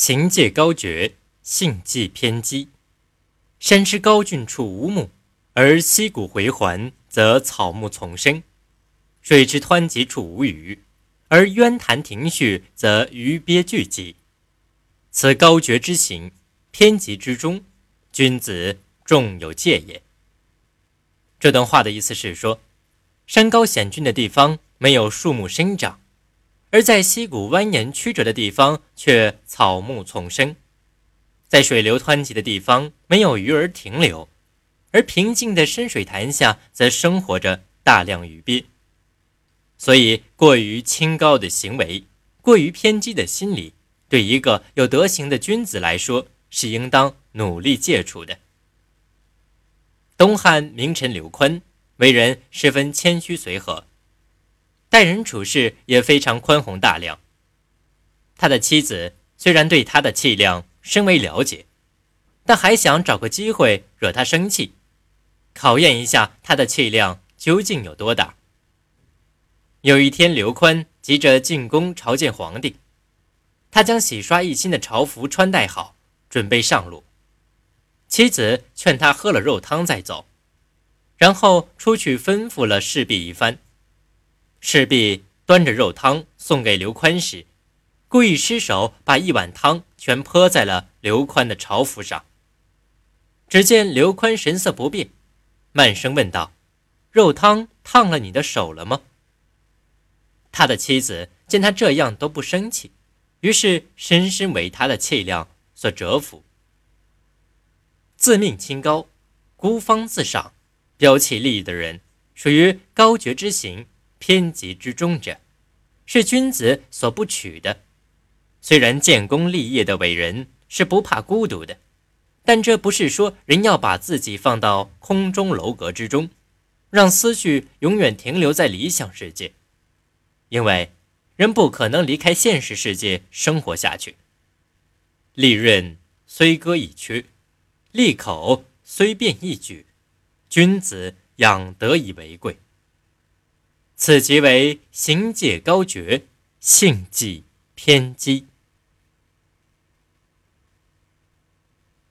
行界高绝，性既偏激。山之高峻处无木，而溪谷回环则草木丛生；水之湍急处无鱼，而渊潭亭序则鱼鳖聚集。此高绝之行，偏激之中，君子重有戒也。这段话的意思是说，山高险峻的地方没有树木生长。而在溪谷蜿蜒曲折的地方，却草木丛生；在水流湍急的地方，没有鱼儿停留；而平静的深水潭下，则生活着大量鱼鳖。所以，过于清高的行为，过于偏激的心理，对一个有德行的君子来说，是应当努力戒除的。东汉名臣刘宽，为人十分谦虚随和。待人处事也非常宽宏大量。他的妻子虽然对他的气量深为了解，但还想找个机会惹他生气，考验一下他的气量究竟有多大。有一天，刘宽急着进宫朝见皇帝，他将洗刷一新的朝服穿戴好，准备上路。妻子劝他喝了肉汤再走，然后出去吩咐了侍婢一番。侍婢端着肉汤送给刘宽时，故意失手把一碗汤全泼在了刘宽的朝服上。只见刘宽神色不变，慢声问道：“肉汤烫了你的手了吗？”他的妻子见他这样都不生气，于是深深为他的气量所折服。自命清高、孤芳自赏、标奇立异的人，属于高绝之行。偏激之中者，是君子所不取的。虽然建功立业的伟人是不怕孤独的，但这不是说人要把自己放到空中楼阁之中，让思绪永远停留在理想世界。因为人不可能离开现实世界生活下去。利刃虽割已缺，利口虽辩亦举。君子养德以为贵。此即为行界高绝，性既偏激。